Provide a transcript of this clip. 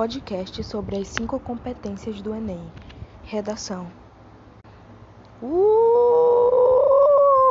podcast sobre as cinco competências do Enem. Redação. Uh!